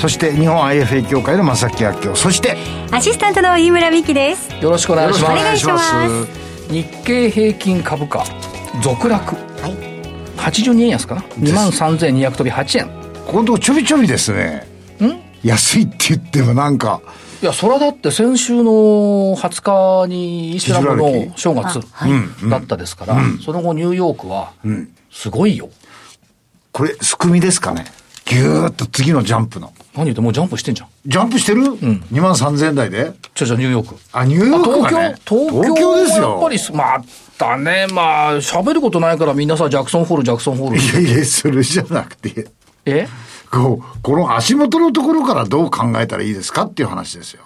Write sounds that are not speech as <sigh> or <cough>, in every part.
そして日本 IFA 協会の正木明夫そしてアシスタントの飯村美希です。よろしくお願いします。お願いします。日経平均株価続落。はい。82円安かな？2万3200飛び8円。ここのとこちょびちょびですね。ん？安いって言ってもなんか。いや、それはだって先週の20日にイスラムの正月だったですから、その後ニューヨークは、すごいよ。これすくみですかね。ぎゅーっと次のジャンプの何言ってもうジャンプしてんじゃん。ジャンプしてる、2万3000円台で？ちょちょ、ニューヨーク。あニューヨークがね。東京、東京ですよ。やっぱりす、またね、まあ、喋ることないからみんなさ、ジャクソンホール、ジャクソンホール。いやいやそれじゃなくて。え？こうこの足元のところからどう考えたらいいですかっていう話ですよ。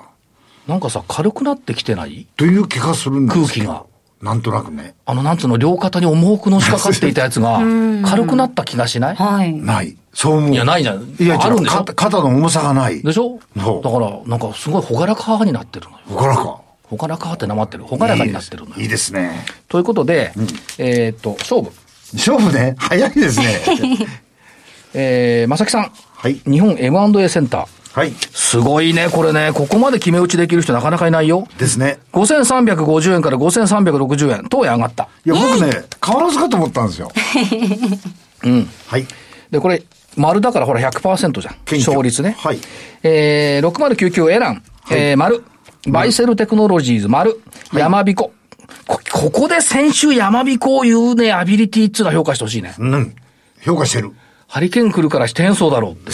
なんかさ、軽くなってきてない？という気がするんです空気がなんとなくね。あの、なんつうの、両肩に重くのしかかっていたやつが、<laughs> 軽くなった気がしない？はい。ない。そう思う。いやないじゃん。いやあるんでしょ？肩肩の重さがない。でしょ？そう。だから、なんかすごい朗らかになってるのよ。ほからか？朗らかってなまってる。朗らかになってるのよ。いいですね。ということで、えーっと、勝負。勝負ね。早いですね。<laughs> えー、まさきさん。はい。日本 M&A センター。はいすごいね、これね。ここまで決め打ちできる人なかなかいないよ。ですね5350円から5360円。当円上がった。いや僕ね変わらずかと思ったんですよ <laughs> うん。はいで、これ、丸だからほら100%じゃん。勝率ね。はいえー、6099エラン、えー、丸。バイセルテクノロジーズ、丸。山彦。こ、ここで先週山彦を言うね、アビリティっつうのは評価してほしいね。うん評価してるハリケーン来るからして変装だろうって。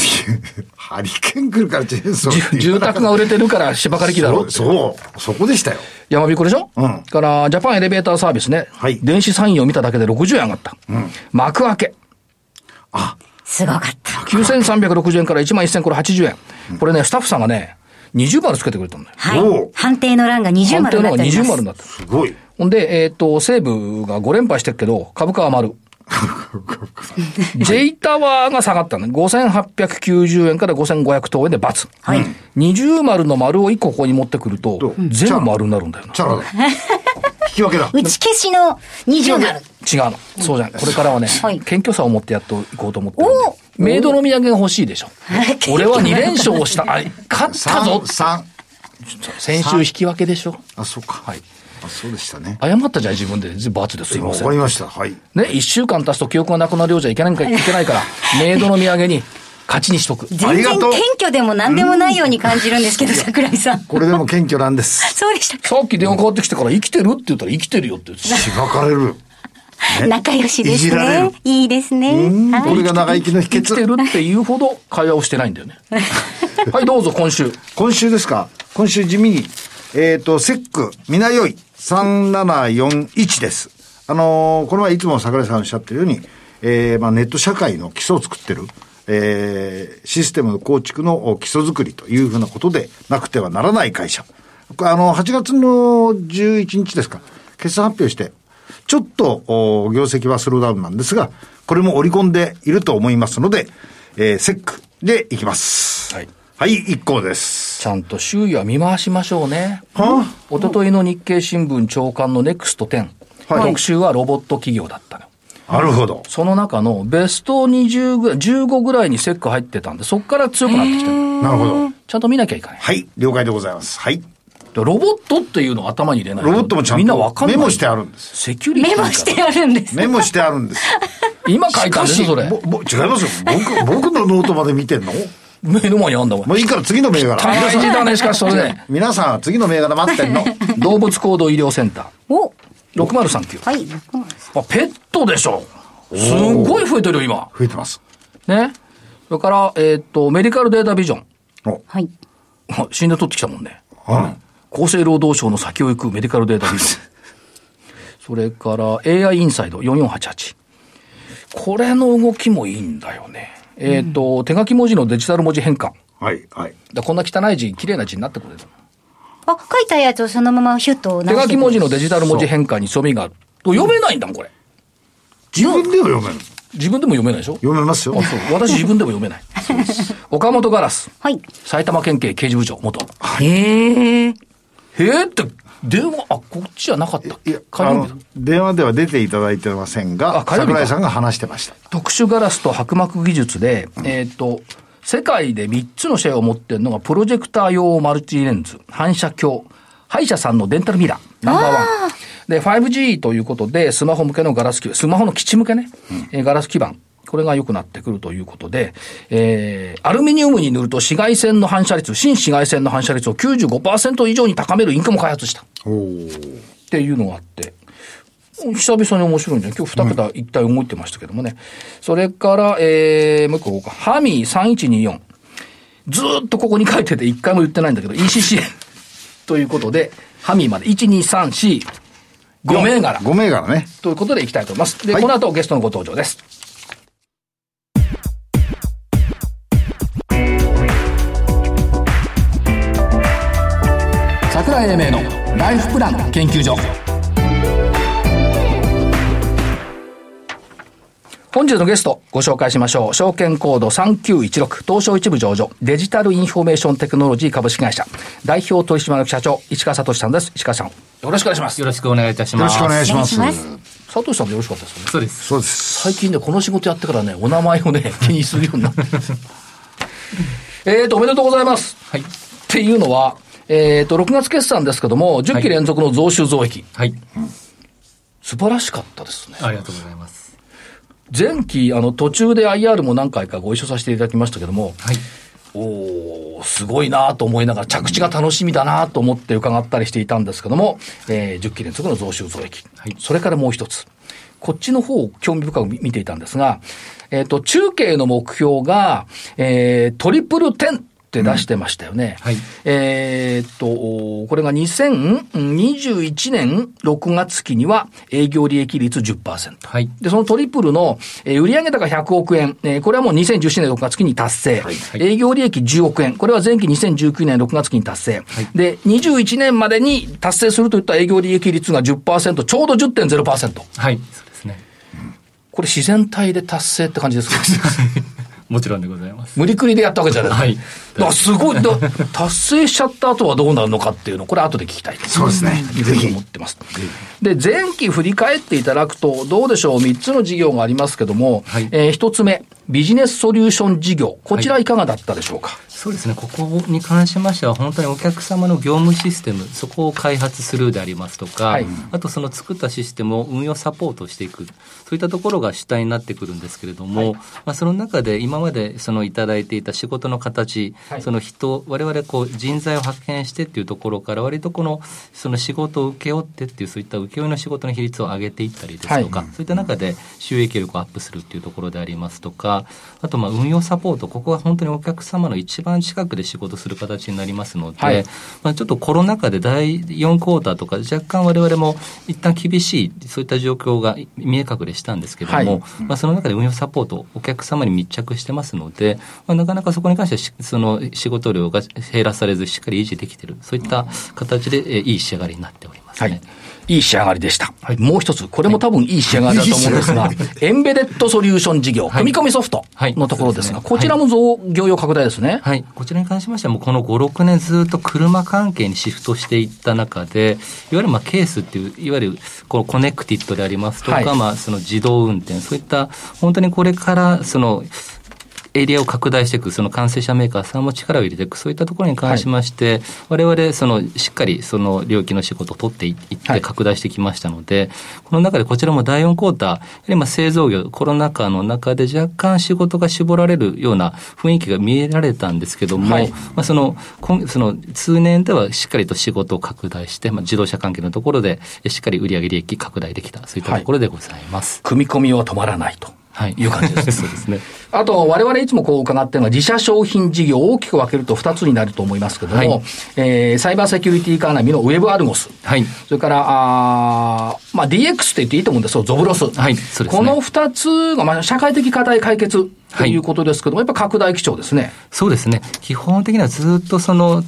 ハリケーン来るからチェーンソー <laughs> 住宅が売れてるから芝刈り機だろうって。<laughs> そうそうそこでしたよ山彦でしょ？うんから、ジャパンエレベーターサービスね。はい電子サインを見ただけで60円上がった。幕開け。あすごかった9360円から1万1000これ80円。これね、スタッフさんがね、20丸つけてくれたんだよ。はい判定の欄が20判定の方が丸になっております20丸になってる。すごいほんで、えっ、と、西武が5連敗してるけど、株価は丸。<laughs> J タワーが下がったのね。5890円から5500等円で×。はい二重丸の丸を1個ここに持ってくると全部丸になるんだよな。チャラだ <laughs> 引き分けだ打ち消しの20丸違うの。そうじゃん。これからはね、はい謙虚さを持ってやっていこうと思ってるんでおメイドの土産が欲しいでしょ。俺は2連勝した。あ、勝ったぞ三。三先週引き分けでしょ。あそうかはい。あそうでしたね謝ったじゃん、自分で。罰ですいませんわか。りましたはいね、一週間経つと記憶がなくなるようじゃいけないかいけないから、<laughs> メイドの土産に勝ちにしとく。あ全然謙虚でも何でもないように感じるんですけど、桜井さん。これでも謙虚なんです <laughs> そうでしたか。さっき電話かかってきてから生きてるって言ったら生きてるよって言ってた。しばかれるね仲良しですいじられるね。いいですね。うんはいこれが長生きの秘生きて訣るって言うほど会話をしてないんだよね。<laughs> はい、どうぞ今週。今週ですか？今週地味にえっ、とセックみなよい3741ですあのーこれはいつも桜井さんおっしゃってるように、えーまあ、ネット社会の基礎を作ってるえーシステムの構築の基礎作りというふうなことでなくてはならない会社。あの、8月の11日ですか、決算発表して、ちょっと、お業績はスローダウンなんですが、これも織り込んでいると思いますので、えーセックでいきます。はい。はい、一行です。ちゃんと周囲は見回しましょうね。は？おとといの日経新聞長官のネクスト10。はい特集はロボット企業だったの。なるほど。その中のベスト20ぐらい、15ぐらいにセック入ってたんで、そこから強くなってきてる。なるほど。ちゃんと見なきゃいけない。はい、了解でございます。はい。でロボットっていうのを頭に入れないとロボットもちゃんみんなわかんない。とメモしてあるんです。セキュリティメモしてあるんです。メモしてあるんです。<laughs> 今書いたんでしょ、それ。違いますよ。僕、僕のノートまで見てんの？目の前にあんだもん。もういいから次の銘柄。大事だね、しかしそれ <laughs> ね。皆さんは次の銘柄待ってんの。<laughs> 動物高度医療センターおー。6039。はい。あ、ペットでしょ。すんごい増えてるよ、今。増えてます。ね。それから、えーっと、メディカルデータビジョン。お、はい。あ死んで取ってきたもんね。うん。厚生労働省の先を行くメディカルデータビジョン。<laughs> それから AI インサイド4488。これの動きもいいんだよね。えっ、と、手書き文字のデジタル文字変換。はい、はい。だこんな汚い字、綺麗な字になってくれる。あ、書いたやつをそのままヒュッと手書き文字のデジタル文字変換に強みがある。読めないんだもん、これ。自分では読める。自分でも読めないでしょ？読めますよ。私自分でも読めない。<laughs> 岡本ガラス。はい。埼玉県警刑事部長、元。へえ。へえって、電話、あ、こっちじゃなかったっけ？火曜電話では出ていただいてませんが桜井さんが話してました。特殊ガラスと薄膜技術で、えっ、と、世界で3つのシェアを持ってるのが、プロジェクター用マルチレンズ、反射鏡、歯医者さんのデンタルミラー、ナンバーワン。で、5G ということで、スマホ向けのガラス基板、スマホの基地向けね、えーガラス基板。これが良くなってくるということで、えー、アルミニウムに塗ると紫外線の反射率、新紫外線の反射率を95%以上に高めるインクも開発した。っていうのがあって、久々に面白いんじゃん。今日2桁一体動いてましたけどもね。それから、えー、もう一個こうか。ハミー3124。ずーっとここに書いてて一回も言ってないんだけど、EC 支援。ということで、ハミーまで。1、2、3、4、5銘柄。5銘柄ね。ということでいきたいと思います。で、はいこの後ゲストのご登場です。桜井英明のライフプラン研究所。本日のゲストご紹介しましょう。証券コード3916東証一部上場デジタルインフォメーションテクノロジー株式会社代表取締役社長市川聡さんです。市川さんよろしくお願いします。よろしくお願いいたします。よろしくお願いします。お願いしま聡さんでよろしかったですよね。そうです。そうです。最近ね、この仕事やってからね、お名前をね、<laughs> 気にするようになって。えーと、おめでとうございます。はい。っていうのは、えーと、6月決算ですけども、10期連続の増収増益。はい。素晴らしかったですね。ありがとうございます。前期、あの、途中で IR も何回かご一緒させていただきましたけども、はい。おーすごいなと思いながら、着地が楽しみだなと思って伺ったりしていたんですけども、えー10期連続の増収増益。はいそれからもう一つ。こっちの方を興味深く見ていたんですが、えっ、と、中継の目標が、えートリプル10って出してましたよね。はいえっと、これが2021年6月期には営業利益率10%。はい。で、そのトリプルの、えー売上高100億円、えーこれはもう2017年6月期に達成。はい営業利益10億円、これは前期2019年6月期に達成。で、21年までに達成するといった営業利益率が10%、ちょうど10.0%。はい。そうですね。これ自然体で達成って感じですか？<laughs> もちろんでございます。無理くりでやったわけじゃない。はいだからすごい、だ達成しちゃった後はどうなるのかっていうの、これ後で聞きたいです。そうですねいうふうに思ってます。で、前期振り返っていただくと、どうでしょう、3つの事業がありますけども、はいえー1つ目、ビジネスソリューション事業。こちらいかがだったでしょうか、そうですね。ここに関しましては、本当にお客様の業務システム、そこを開発するでありますとか、はい。あとその作ったシステムを運用サポートしていく、そういったところが主体になってくるんですけれども、まあ、その中で今までそのいただいていた仕事の形、はい。その人、我々こう人材を派遣してっていうところから、割とこの、その仕事を請け負ってっていう、そういった請負の仕事の比率を上げていったりですとか、はい。そういった中で収益力をアップするっていうところでありますとか、あとまあ運用サポート、ここは本当にお客様の一番近くで仕事する形になりますので、はいまあ、ちょっとコロナ禍で第4クォーターとか、若干我々も一旦厳しい、そういった状況が見え隠れしたんですけども、はいまあ、その中で運用サポート、お客様に密着してますので、まあ、なかなかそこに関してはしその仕事量が減らされず、しっかり維持できている、そういった形で、えーいい仕上がりになっておりますね。はい。いい仕上がりでした。もう一つ、これも多分いい仕上がりだと思うんですが、エンベデッドソリューション事業、はい。組み込みソフトはい。のところですが、こちらも業容拡大ですね。はい。こちらに関しましては、もうこの5、6年ずっと車関係にシフトしていった中で、いわゆるまあケースっていう、いわゆるこのコネクティッドでありますとか、はい。まあその自動運転、そういった本当にこれからその、エリアを拡大していく、その完成車メーカーさんも力を入れていく、そういったところに関しまして、我々、その、しっかりその領域の仕事を取っていっはいて拡大してきましたので、この中でこちらも第4クォーター、やはりまあ製造業、コロナ禍の中で若干仕事が絞られるような雰囲気が見えられたんですけども、はいまあその、今その通年ではしっかりと仕事を拡大して、まあ自動車関係のところでしっかり売上利益拡大できた、そういったところでございます。組み込みは止まらないと。はい。いう感じです <laughs> そうですね。あと、我々いつもこう伺ってるのは、自社商品事業を大きく分けると2つになると思いますけども、はいえーサイバーセキュリティカーナビのウェブアルゴス。はい。それから、あーまあ、DX って言っていいと思うんですよ、ゾブロス。はいそうですねこの2つが、まあ、社会的課題解決ということですけども、やっぱ拡大基調ですね。そうですね。基本的にはずっとその、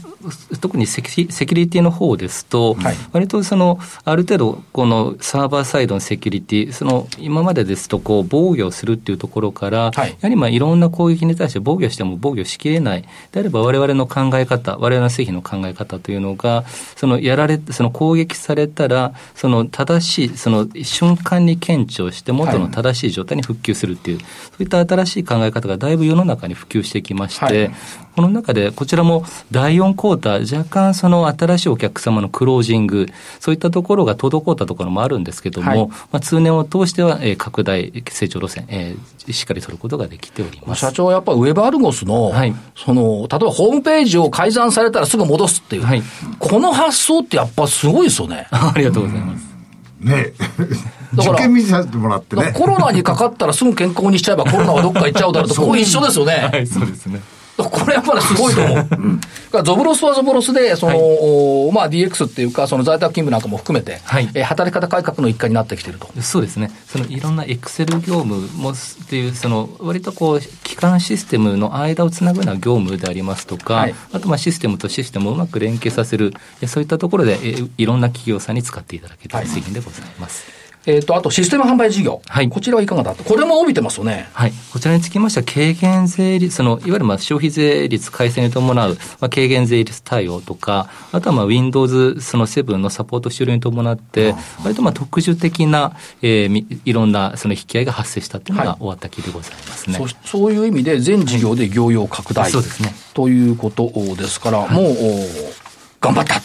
特にセキュリティの方ですと、はい。割とその、ある程度、このサーバーサイドのセキュリティ、その今までですとこう防御をするっていうところから、はい。やはりまあいろんな攻撃に対して防御しても防御しきれない、であればわれわれの考え方、われわれの製品の考え方というのが、そのやられ、その攻撃されたら、その正しい、その瞬間に検知をして、元の正しい状態に復旧するっていう、そういった新しい考え方がだいぶ世の中に普及してきまして、はい。この中で、こちらも第4クォーター、若干その新しいお客様のクロージング、そういったところが滞ったところもあるんですけども、はいまあ、通年を通しては、えー拡大、成長路線、えーしっかり取ることができております。社長はやっぱりウェブアルゴスの、はいその、例えばホームページを改ざんされたらすぐ戻すっていう、はいこの発想ってやっぱすごいですよね。<laughs> ありがとうございます。ね <laughs> だから受験見させてもらってね。コロナにかかったらすぐ健康にしちゃえばコロナはどっか行っちゃうだろうと、<laughs> ここ一緒ですよね。はい、そうですね。これやっぱりすごいと思う。<laughs> だからゾブロスはゾブロスで、その、おまあ DX っていうか、その在宅勤務なんかも含めて、はいえー働き方改革の一環になってきていると。そうですね、そのいろんなエクセル業務もっていう、その割とこう、基幹システムの間をつなぐような業務でありますとか、はいあとまあシステムとシステムをうまく連携させる、えそういったところでえいろんな企業さんに使っていただけるはい製品でございます。えっ、と、あとシステム販売事業。はいこちらはいかがだと？これも伸びてますよね。はい。こちらにつきましては、軽減税率、その、いわゆるまあ消費税率改正に伴う、まあ、軽減税率対応とか、あとはまあ Windows その7のサポート終了に伴って、割とまあ特殊的な、えーみいろんなその引き合いが発生したというのはいが終わった期でございますね。そそういう意味で全事業で業用拡大、そうですねということですから、もう、お頑張った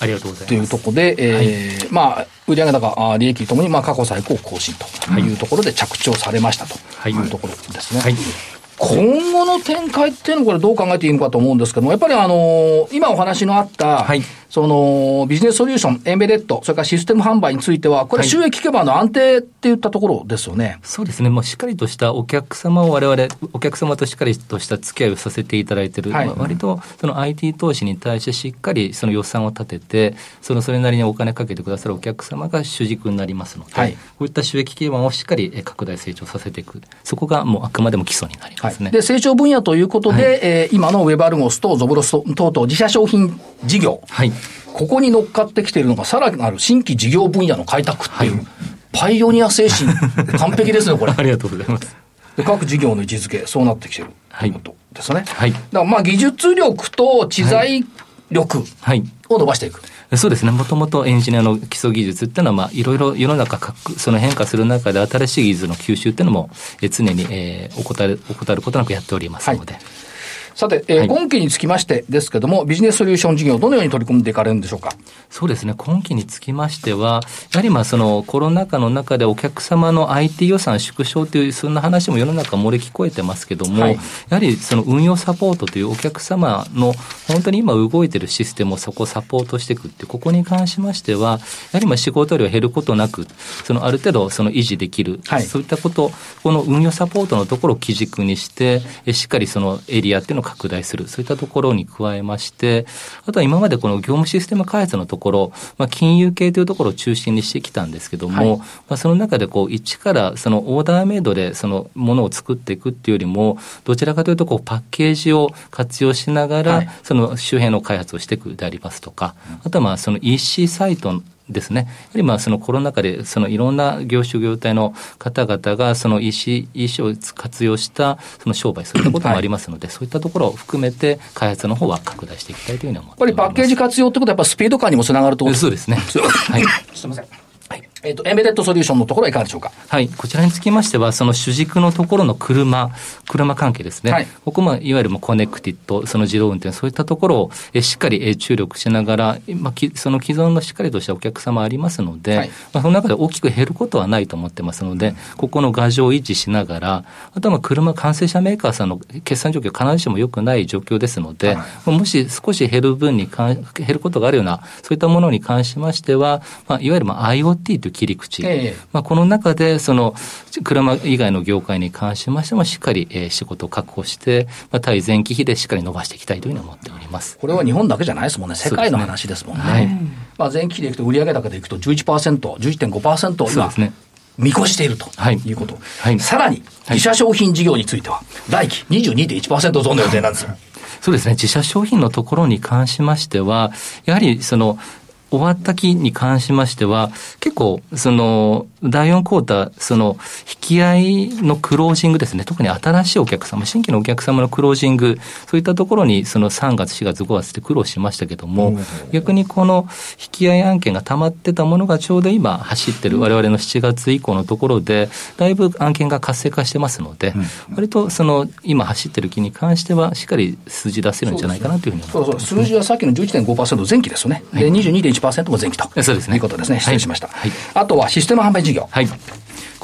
ありがとうござといいうます。ところで、えーまあ、売上高、あ利益ともに、まあ、過去最高更新というところで着地をされましたとはいいうところですね。はい。今後の展開っていうのはこれどう考えていいのかと思うんですけども、やっぱりあの、今お話のあった、はいその、ビジネスソリューション、エンベレット、それからシステム販売については、これはい。収益基盤の安定っていったところですよね。そうですね、もうしっかりとしたお客様を我々、お客様としっかりとした付き合いをさせていただいている、はい。まあ割とその IT 投資に対してしっかりその予算を立てて、そのそれなりにお金かけてくださるお客様が主軸になりますので、はい。こういった収益基盤をしっかりえ拡大成長させていく、そこがもうあくまでも基礎になりますね。で、成長分野ということで、はい。えー今のウェブアルゴスとゾブロス等々自社商品事業、はい。ここに乗っかってきているのが、さらなる新規事業分野の開拓っていう、はいパイオニア精神、完璧ですね、これ。<laughs> ありがとうございます。で各事業の位置づけ、そうなってきてるとはいいうことですね。はいだからまあ技術力と知財力はい。を伸ばしていく。そうですね、もともとエンジニアの基礎技術っていうのは、まあ、いろいろ世の中その変化する中で、新しい技術の吸収っていうのも、えー常に、えー、怠る、怠ることなくやっておりますので。さて、えーはい。今期につきましてですけども、ビジネスソリューション事業、どのように取り組んでいかれるんでしょうか？そうですね、今期につきましては、やはりまあそのコロナ禍の中でお客様の IT 予算縮小という、そんな話も世の中漏れ聞こえてますけども、はい。やはりその運用サポートというお客様の本当に今動いてるシステムをそこをサポートしていくっていう、ここに関しましては、やはりまあ仕事量減ることなく、そのある程度その維持できる、はい。そういったこと、この運用サポートのところを基軸にして、えしっかりそのエリアっていうのを拡大する、そういったところに加えまして、あとは今までこの業務システム開発のところ、まあ、金融系というところを中心にしてきたんですけども、はい。まあ、その中でこう一からそのオーダーメイドでそのものを作っていくっていうよりも、どちらかというとこうパッケージを活用しながら、はい。その周辺の開発をしていくでありますとか、あとはまあその EC サイトですね。やはりまあそのコロナ禍でそのいろんな業種業態の方々がその EC, EC を活用したその商売そういったこともありますので、そういったところを含めて開発の方は拡大していきたいというふうに思やっっております。ぱりパッケージ活用ってことは、やっぱスピード感にもつながるとそうですね。はい。すみません。はい。えっ、と、エンベデッドソリューションのところはいかがでしょうか？はい。こちらにつきましては、その主軸のところの車、車関係ですね。はいここも、いわゆるもうコネクティッド、その自動運転、そういったところをえしっかりえ注力しながら、まあ、きその既存のしっかりとしたお客様ありますので、はいまあ、その中で大きく減ることはないと思ってますので、ここの牙城を維持しながら、あとはまあ車完成車メーカーさんの決算状況、必ずしも良くない状況ですので、もし少し減る分に関、減ることがあるような、そういったものに関しましては、まあ、いわゆるまあ IoT という切り口、ええまあ、この中で、その、車以外の業界に関しましても、しっかり、えー仕事を確保して、まあ、対前期比でしっかり伸ばしていきたいというふうに思っております。これは日本だけじゃないですもんね。世界の話ですもんね。はいまあ、前期比でいくと売上高でいくと11%、11.5%を今そうですね。見越しているとはいいうこと。はいさらに、自社商品事業については、来期22.1%増の予定なんですよ。そうですね。自社商品のところに関しましては、やはりその、終わった期に関しましては、結構、その、第4クォーター、その、引き合いのクロージングですね、特に新しいお客様、新規のお客様のクロージング、そういったところに、その3月、4月、5月って苦労しましたけども、逆にこの引き合い案件が溜まってたものがちょうど今走ってる、我々の7月以降のところで、だいぶ案件が活性化してますので、割とその、今走ってる期に関しては、しっかり数字出せるんじゃないかなというふうに思います。そうそう、数字はさっきの11.5%前期ですよね。で、22.1%も前期と。そうですねいうことですね。失礼しました。はいあとはシステム販売事業。はい。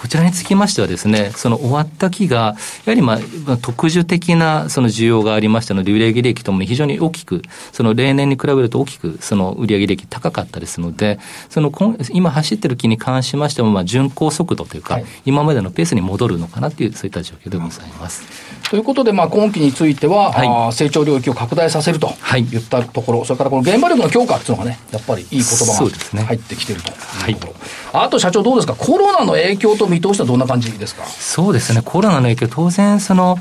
こちらにつきましてはですね、その終わった期が、やはりまあ、まあ特殊的なその需要がありましたので、売上利益ともに非常に大きく、その例年に比べると大きく、その売上利益高かったですので、その今今走ってる期に関しましても、まあ、巡航速度というか、はい。今までのペースに戻るのかなという、そういった状況でございます。ということで、まあ、今期については、はい。成長領域を拡大させるとはい。言ったところ、それからこの現場力の強化っていうのがね、やっぱりいい言葉が入ってきてるというところ。あと社長どうですか？コロナの影響と見通しはどんな感じですか？そうですね、コロナの影響、当然その、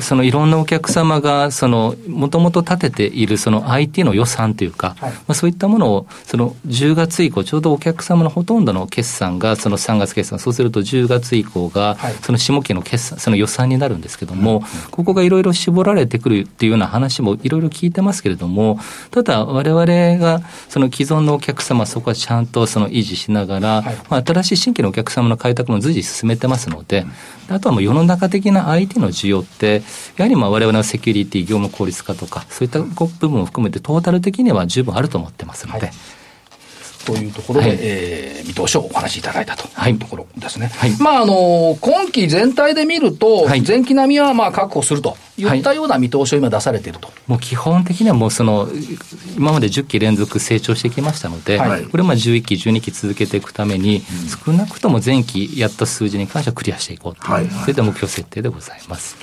そのいろんなお客様が、その、もともと立てているその IT の予算というか、はい。まあ、そういったものを、その10月以降、ちょうどお客様のほとんどの決算が、その3月決算、そうすると10月以降がはい、その下期の決算、その予算になるんですけども、ここがいろいろ絞られてくるっていうような話もいろいろ聞いてますけれども、ただ、我々が、その既存のお客様、そこはちゃんとその維持しながら、はい。まあ、新しい新規のお客様の開拓も随時進めてますので、あとはもう世の中的な IT の需要って、やはりまあ我々のセキュリティ、業務効率化とか、そういった部分を含めてトータル的には十分あると思ってますので、はい。というところで、はい。えー見通しをお話しいただいたとはい。いうところですね。はい。まあ、あの、今期全体で見ると、はい。前期並みはまあ確保するとい。ったような見通しを今出されていると。もう基本的にはもうその、今まで10期連続成長してきましたので、はい。これをまあ11期、12期続けていくために、少なくとも前期やった数字に関してはクリアしていこうという、はい。そういった目標設定でございます。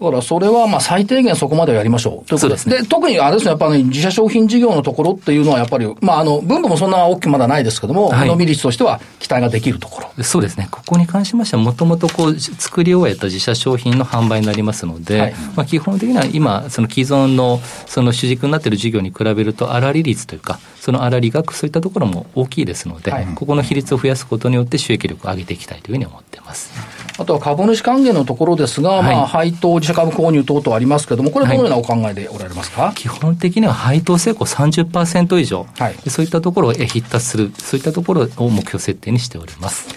だからそれはまあ最低限そこまではやりましょう。ということです。ですで特にあれですね、やっぱり、自社商品事業のところっていうのは、やっぱり、まあ、あの分母もそんな大きくまだないですけども、はい。伸び率としては期待ができるところ。そうですね、ここに関しましては、もともとこう作り終えた自社商品の販売になりますので、はい。まあ、基本的には今、その既存のその主軸になっている事業に比べると、粗利率というか、その粗利額、そういったところも大きいですので、はいここの比率を増やすことによって収益力を上げていきたいというふうに思っています。あとは株主還元のところですが、はいまあ、配当、自社株購入等々ありますけども、これ、どのようなお考えでおられますか、基本的には配当成功30%以上、はいでそういったところをえ必達する、そういったところを目標設定にしております。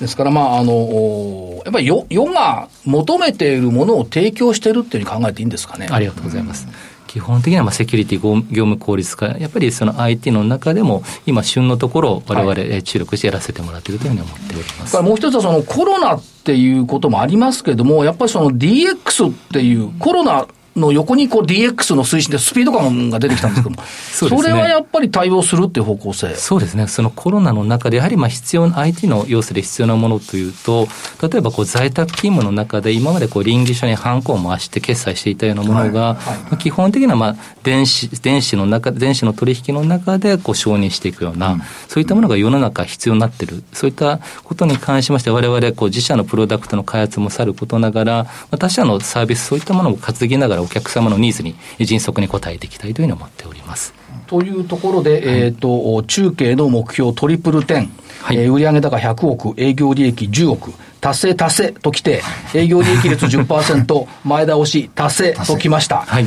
ですから、まあ、あの、おやっぱり世世が求めているものを提供しているっていうふうに考えていいんですかね？ありがとうございます。基本的にはまあセキュリティ業業務効率化、やっぱりその IT の中でも、今、旬のところを我々、はいえー注力してやらせてもらっているというふうに思っておりますそれから。もう一つはそのコロナっていうこともありますけれども、やっぱりその DX っていう、コロナの横にこう DX の推進でスピード感が出てきたんですけども、<laughs> そね。れはやっぱり対応するっていう方向性？そうですね、そのコロナの中で、やはりまあ必要な、IT の要素で必要なものというと、例えばこう在宅勤務の中で、今までこう臨時書にハンコを回して決済していたようなものが、まあ基本的にはまあ電子電子の中、電子の取引の中でこう承認していくような、そういったものが世の中必要になっている、そういったことに関しまして、我々こう自社のプロダクトの開発もさることながら、まあ他社のサービス、そういったものも担ぎながら、お客様のニーズに迅速に応えていきたいというふうに思っております。というところで、えっ、と、中継の目標トリプル10、はい。えー売上高100億、営業利益10億、達成達成ときて、営業利益率10%、<laughs> 前倒し達成ときました。はい。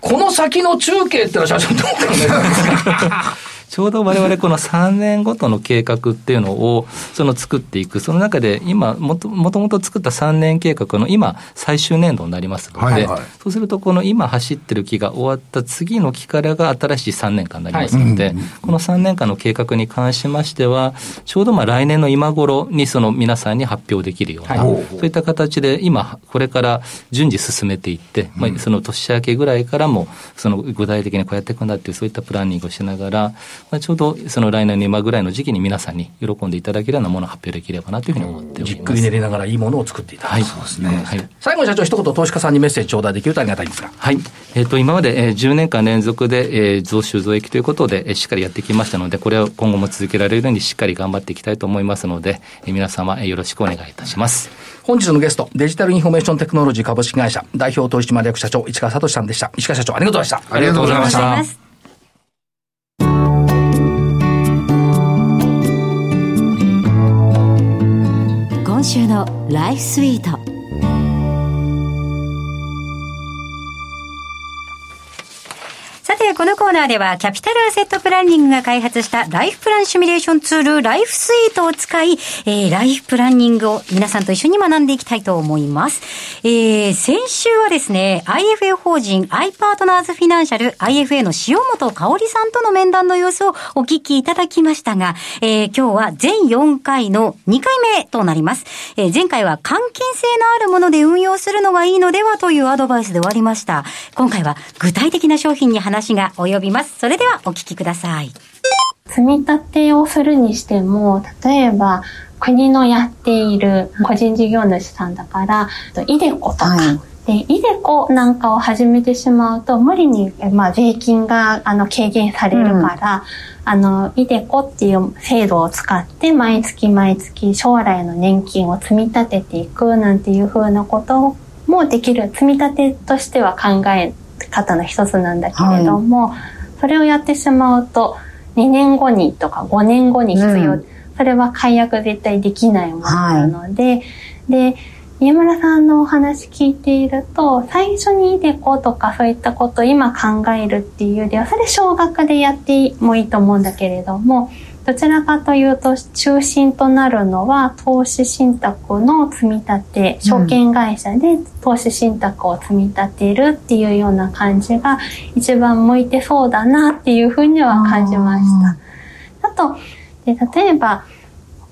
この先の中継ってのは社長どう考えてますか？ちょうど我々この3年ごとの計画っていうのをその作っていく、その中で今もと、もともと作った3年計画の今、最終年度になりますので、はいはい。そうすると、この今走ってる期が終わった次の期からが新しい3年間になりますので、この3年間の計画に関しましては、ちょうどまあ来年の今頃にその皆さんに発表できるような、はい。そういった形で今、これから順次進めていって、まあ、その年明けぐらいからも、その具体的にこうやっていくんだっていう、そういったプランニングをしながら、まあ、ちょうどその来年の今ぐらいの時期に皆さんに喜んでいただけるようなものを発表できればなというふうに思っております。じっくり練りながらいいものを作っていただく。はい。そうですね。はい。最後に社長、一言投資家さんにメッセージ頂戴できるとありがたいんですが。はい。えっ、と、今まで、えー、10年間連続で、えー、増収増益ということで、えー、しっかりやってきましたので、これを今後も続けられるようにしっかり頑張っていきたいと思いますので、えー、皆様、えー、よろしくお願いいたします。本日のゲスト、デジタルインフォメーションテクノロジー株式会社代表取締役社長、市川聡さんでした。市川社長、ありがとうございました。ありがとうございました。今週のライフスイート。て、このコーナーでは、キャピタルアセットプランニングが開発したライフプランシミュレーションツール、ライフスイートを使い、えー、ライフプランニングを皆さんと一緒に学んでいきたいと思います。えー、先週はですね、IFA 法人 i パートナーズフィナンシャル IFA の塩本香織さんとの面談の様子をお聞きいただきましたが、えー、今日は全4回の2回目となります。えー、前回は関係性のあるもので運用するのがいいのではというアドバイスで終わりました。今回は具体的な商品に話が及びます。それではお聞きください。積み立てをするにしても、例えば国のやっている個人事業主さんだから、イデコとか、はいで、イデコなんかを始めてしまうと、無理に、まあ、税金が、あの、軽減されるから、うん、あの、イデコっていう制度を使って、毎月毎月将来の年金を積み立てていくなんていうふうなこともできる。積み立てとしては考え方の一つなんだけれども、はい、それをやってしまうと、2年後にとか5年後に必要。うん、それは解約絶対できないものなので、はい、で、宮村さんのお話聞いていると、最初にイデコとかそういったことを今考えるっていうよりは、それ少額でやってもいいと思うんだけれども、どちらかというと中心となるのは投資信託の積み立て、証券会社で投資信託を積み立てるっていうような感じが一番向いてそうだなっていうふうには感じました。あと、で例えば、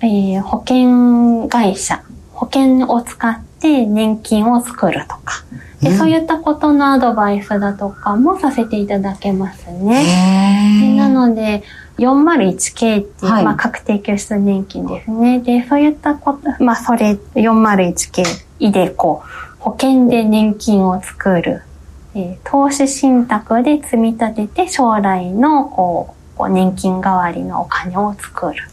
えー、保険会社、保険を使って年金を作るとか、でそういったことのアドバイスだとかもさせていただけますね。でなので、401K っていう、はい、まあ、確定拠出年金ですね。で、そういったこと、まあ、それ、401K、イデコ、保険で年金を作る、えー、投資信託で積み立てて将来の、こう、こう年金代わりのお金を作る。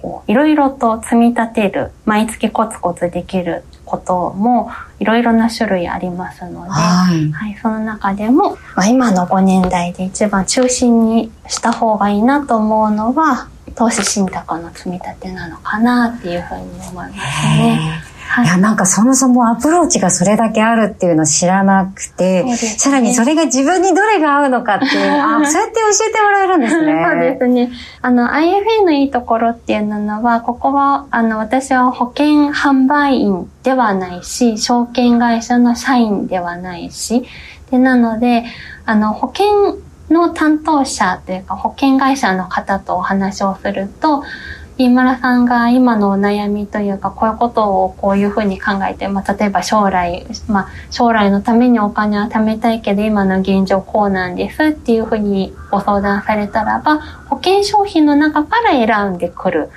こういろいろと積み立てる、毎月コツコツできることもいろいろな種類ありますので、はい、はい、その中でも、まあ、今の5年代で一番中心にした方がいいなと思うのは投資信託の積み立てなのかなっていうふうに思いますね。はい、いや、なんかそもそもアプローチがそれだけあるっていうのを知らなくて、ね、さらにそれが自分にどれが合うのかっていう、<laughs> あ、そうやって教えてもらえるんですね。そうですね。あの、IFA のいいところっていうのは、ここは、あの、私は保険販売員ではないし、証券会社の社員ではないし、で、なので、あの、保険の担当者というか、保険会社の方とお話をすると、飯村さんが今のお悩みというか、こういうことをこういうふうに考えて、まあ、例えば将来、まあ、将来のためにお金は貯めたいけど、今の現状こうなんですっていうふうにご相談されたらば、保険商品の中から選んでくる。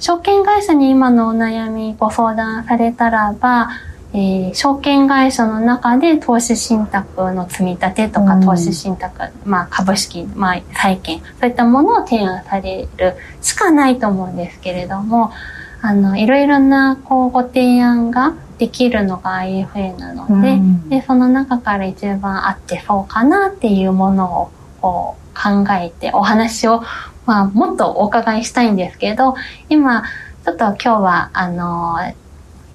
証券会社に今のお悩みご相談されたらば、えー、証券会社の中で投資信託の積み立てとか、うん、投資信託、まあ株式、まあ債券、そういったものを提案されるしかないと思うんですけれども、あの、いろいろな、こう、ご提案ができるのが IFA なので、うん、で、その中から一番合ってそうかなっていうものを、こう、考えて、お話を、まあ、もっとお伺いしたいんですけど、今、ちょっと今日は、あの、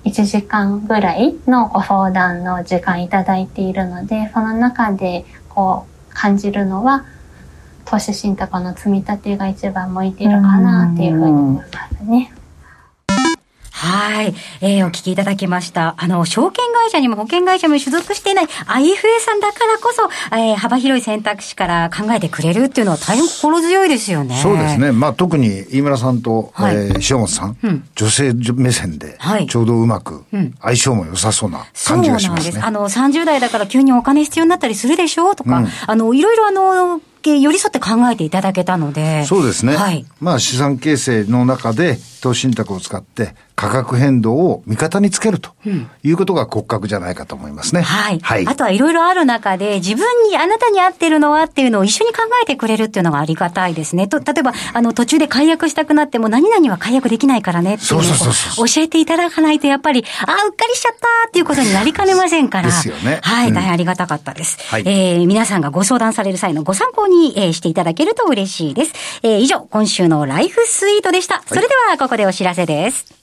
1時間ぐらいのご相談の時間いただいているので、その中でこう感じるのは、投資信託の積み立てが一番向いてるかなっていうふうに思いますね。はい。えー、お聞きいただきました。あの、証券会社にも保険会社も所属していない IFA さんだからこそ、えー、幅広い選択肢から考えてくれるっていうのは大変心強いですよね。そうですね。まあ、特に飯村さんと、はい、えー、塩本さん、うん、女性目線で、ちょうどうまく、相性も良さそうな感じがしますね。そうなんです。あの、30代だから急にお金必要になったりするでしょうとか、うん、あの、いろいろあの、寄り添って考えていただけたので。そうですね。はい。まあ資産形成の中で投資信託を使って価格変動を味方につけるということが骨格じゃないかと思いますね。はい。はい。あとはいろいろある中で、自分に、あなたに合ってるのはっていうのを一緒に考えてくれるっていうのがありがたいですね。と、例えば、あの、途中で解約したくなっても、何々は解約できないからねっていうのをそうそうそう教えていただかないと、やっぱり、ああ、うっかりしちゃったっていうことになりかねませんから。ですよねはい、うん大変ありがたかったです。はいえー、皆さんがご相談される際のご参考に、えーしていただけると嬉しいです。えー、以上、今週のライフスイートでした。それでは、ここでお知らせです。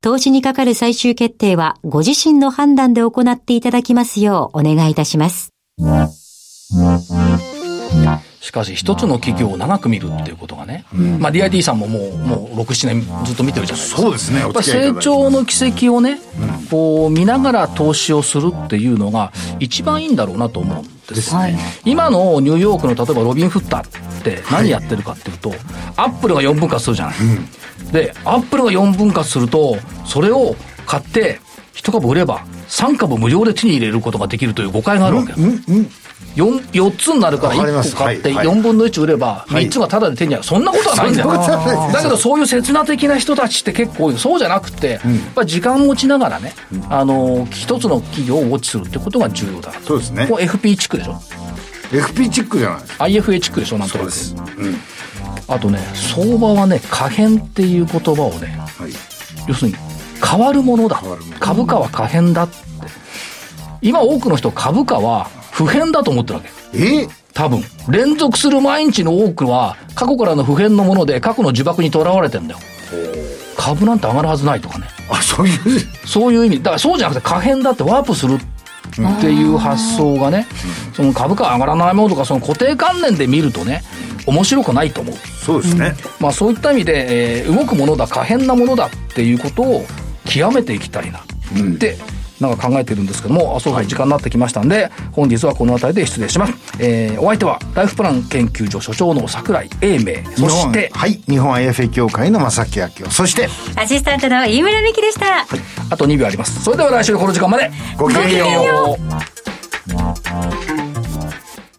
投資にかかる最終決定はご自身の判断で行っていただきますようお願いいたします。しかし一つの企業を長く見るっていうことがね、まあ DIT さんももう、もう6、7年ずっと見てるじゃないですか。そうですね。やっぱり成長の軌跡をね、こう見ながら投資をするっていうのが一番いいんだろうなと思うんですね。今のニューヨークの例えばロビン・フッターって何やってるかっていうと、アップルが4分割するじゃない。で、アップルが4分割すると、それを買って1株売れば3株無料で手に入れることができるという誤解があるわけよ。4, 4つになるから1わかります個買ってはいはい4分の1売れば3つがタダで手に入る。そんなことはないんだよ。だけどそういう刹那的な人たちって結構多いそうじゃなくて、やっぱり時間を持ちながらね、あの、一つの企業をウォッチするってことが重要だ。そうですねこ。れ FP チックでしょ FP チックじゃない。IFA チックでしょなんとなくそうです。うん。あとね、相場はね、可変っていう言葉をね、はい。要するに変わるものだ。株価は可変だって。今多くの人株価は不変だと思ってるわけ。え？ー多分。連続する毎日の多くは過去からの不変のもので過去の呪縛にとらわれてんだよ。株なんて上がるはずないとかね。あ、そういう。そういう意味。だからそうじゃなくて可変だってワープするっていう発想がねその株価上がらないものとかその固定観念で見るとね面白くないと思う。そうですね。まあそういった意味で、えー動くものだ可変なものだっていうことを極めていきたいなって、なんか考えてるんですけども、あそうか、時間になってきましたんで、本日はこの辺りで失礼します。えーお相手は、ライフプラン研究所所長の桜井英明、そして、はい。日本 IFA 協会の正木明夫。そして、アシスタントの飯村美希でした。あと2秒あります。それでは来週この時間まで、ごきげんようごきげんよう